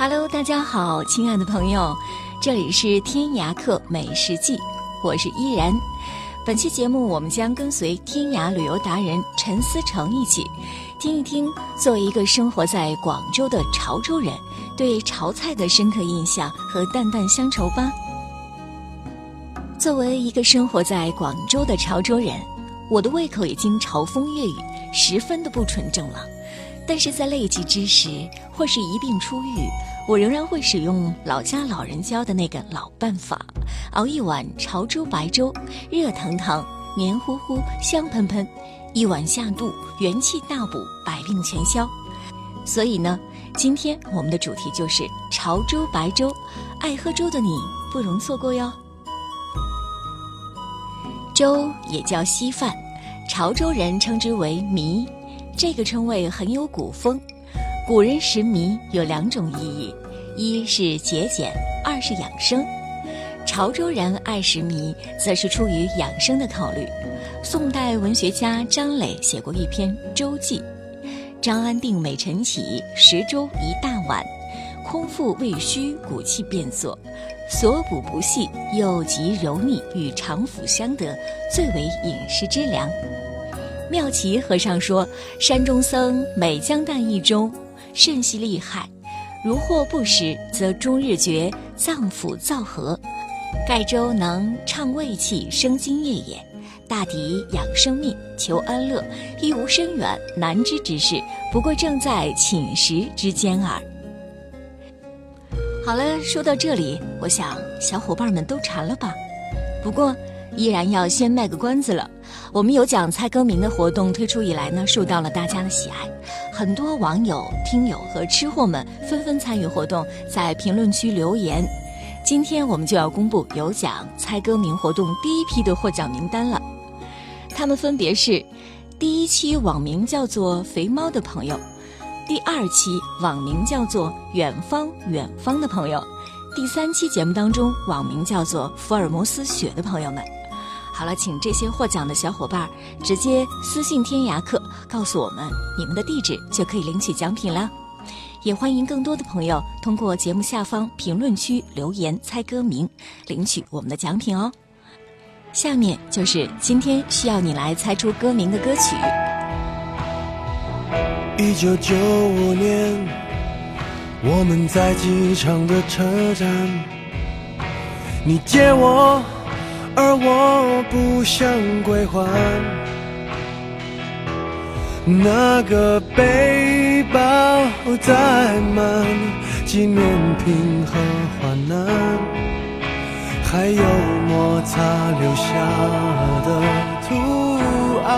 Hello，大家好，亲爱的朋友，这里是天涯客美食记，我是依然。本期节目，我们将跟随天涯旅游达人陈思成一起，听一听作为一个生活在广州的潮州人对潮菜的深刻印象和淡淡乡愁吧。作为一个生活在广州的潮州人，我的胃口已经潮风粤语，十分的不纯正了。但是在累极之时，或是一病初愈，我仍然会使用老家老人教的那个老办法，熬一碗潮州白粥，热腾腾、黏糊糊、香喷喷，一碗下肚，元气大补，百病全消。所以呢，今天我们的主题就是潮州白粥，爱喝粥的你不容错过哟。粥也叫稀饭，潮州人称之为糜。这个称谓很有古风，古人食糜有两种意义，一是节俭，二是养生。潮州人爱食糜，则是出于养生的考虑。宋代文学家张磊写过一篇《粥记》：张安定每晨起，食粥一大碗，空腹胃虚，骨气变作，所补不细，又极柔腻，与肠腑相得，最为饮食之良。妙奇和尚说：“山中僧每将啖一粥，甚系厉害。如或不食，则终日觉脏腑燥和。盖粥能畅胃气、生津液也，大抵养生命、求安乐，亦无深远难知之事。不过正在寝食之间耳。”好了，说到这里，我想小伙伴们都馋了吧？不过依然要先卖个关子了。我们有奖猜歌名的活动推出以来呢，受到了大家的喜爱，很多网友、听友和吃货们纷纷参与活动，在评论区留言。今天我们就要公布有奖猜歌名活动第一批的获奖名单了，他们分别是：第一期网名叫做“肥猫”的朋友，第二期网名叫做“远方远方”的朋友，第三期节目当中网名叫做“福尔摩斯雪”的朋友们。好了，请这些获奖的小伙伴直接私信天涯客，告诉我们你们的地址，就可以领取奖品了。也欢迎更多的朋友通过节目下方评论区留言猜歌名，领取我们的奖品哦。下面就是今天需要你来猜出歌名的歌曲。一九九五年，我们在机场的车站，你接我。而我不想归还那个背包载满纪念品和患难，还有摩擦留下的图案。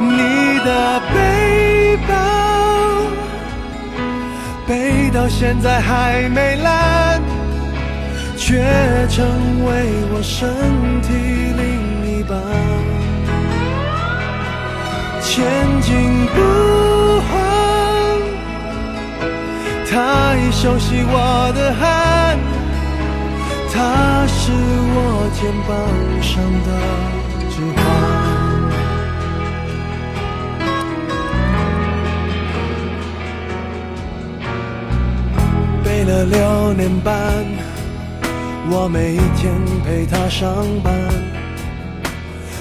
你的背包背到现在还没烂。却成为我身体另一半，千金不换，太熟悉我的汗，它是我肩膀上的指环，背了六年半。我每天陪他上班，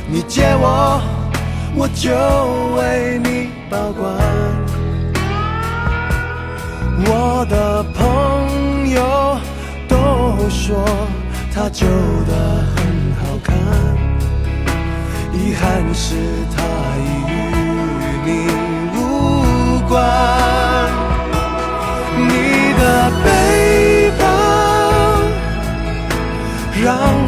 你借我，我就为你保管。我的朋友都说他旧的很好看，遗憾是他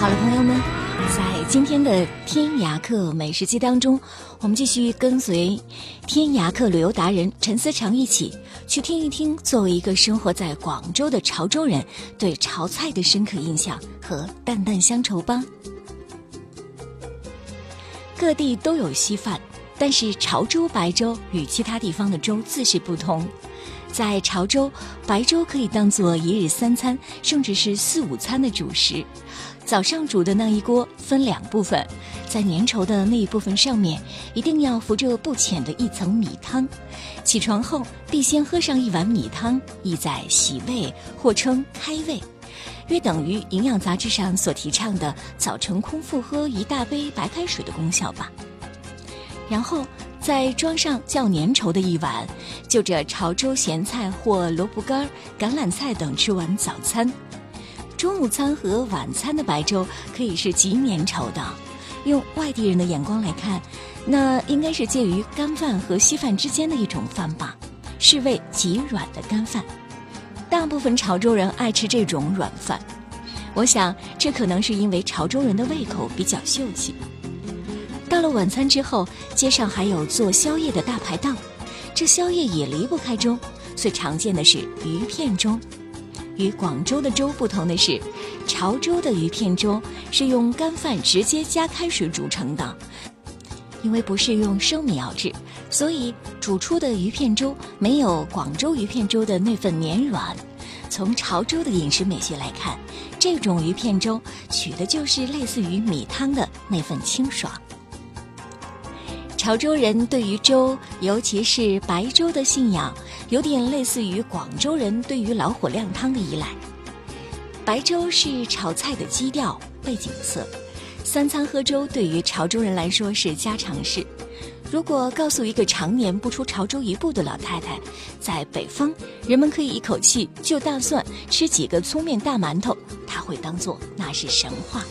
好了，朋友们，在今天的天涯客美食记当中，我们继续跟随天涯客旅游达人陈思成一起去听一听，作为一个生活在广州的潮州人对潮菜的深刻印象和淡淡乡愁吧。各地都有稀饭，但是潮州白粥与其他地方的粥自是不同。在潮州，白粥可以当做一日三餐，甚至是四五餐的主食。早上煮的那一锅分两部分，在粘稠的那一部分上面一定要浮着不浅的一层米汤。起床后必先喝上一碗米汤，意在洗胃或称开胃，约等于营养杂志上所提倡的早晨空腹喝一大杯白开水的功效吧。然后再装上较粘稠的一碗，就着潮州咸菜或萝卜干、橄榄菜等吃完早餐。中午餐和晚餐的白粥可以是极粘稠的，用外地人的眼光来看，那应该是介于干饭和稀饭之间的一种饭吧，是味极软的干饭。大部分潮州人爱吃这种软饭，我想这可能是因为潮州人的胃口比较秀气。到了晚餐之后，街上还有做宵夜的大排档，这宵夜也离不开粥，最常见的是鱼片粥。与广州的粥不同的是，潮州的鱼片粥是用干饭直接加开水煮成的。因为不是用生米熬制，所以煮出的鱼片粥没有广州鱼片粥的那份绵软。从潮州的饮食美学来看，这种鱼片粥取的就是类似于米汤的那份清爽。潮州人对于粥，尤其是白粥的信仰，有点类似于广州人对于老火靓汤的依赖。白粥是炒菜的基调、背景色，三餐喝粥对于潮州人来说是家常事。如果告诉一个常年不出潮州一步的老太太，在北方人们可以一口气就大蒜吃几个粗面大馒头，她会当做那是神话。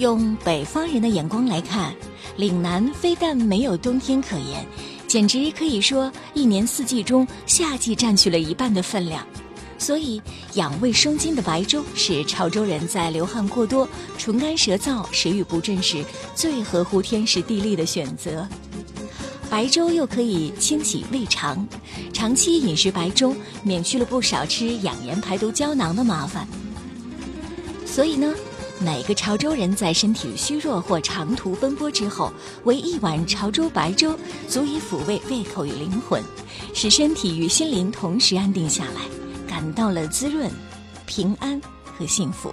用北方人的眼光来看，岭南非但没有冬天可言，简直可以说一年四季中夏季占据了一半的分量。所以，养胃生津的白粥是潮州人在流汗过多、唇干舌燥、食欲不振时最合乎天时地利的选择。白粥又可以清洗胃肠，长期饮食白粥，免去了不少吃养颜排毒胶囊的麻烦。所以呢，每个潮州人在身体虚弱或长途奔波之后，为一碗潮州白粥，足以抚慰胃口与灵魂，使身体与心灵同时安定下来。感到了滋润、平安和幸福。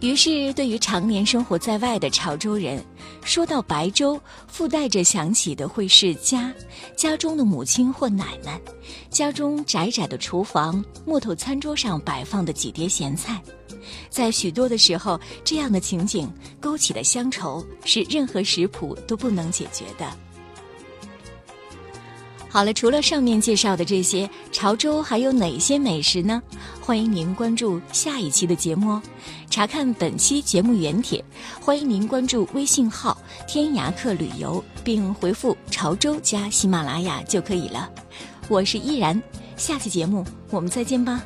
于是，对于常年生活在外的潮州人，说到白粥，附带着想起的会是家，家中的母亲或奶奶，家中窄窄的厨房，木头餐桌上摆放的几碟咸菜。在许多的时候，这样的情景勾起的乡愁，是任何食谱都不能解决的。好了，除了上面介绍的这些，潮州还有哪些美食呢？欢迎您关注下一期的节目哦。查看本期节目原帖，欢迎您关注微信号“天涯客旅游”，并回复“潮州加喜马拉雅”就可以了。我是依然，下期节目我们再见吧。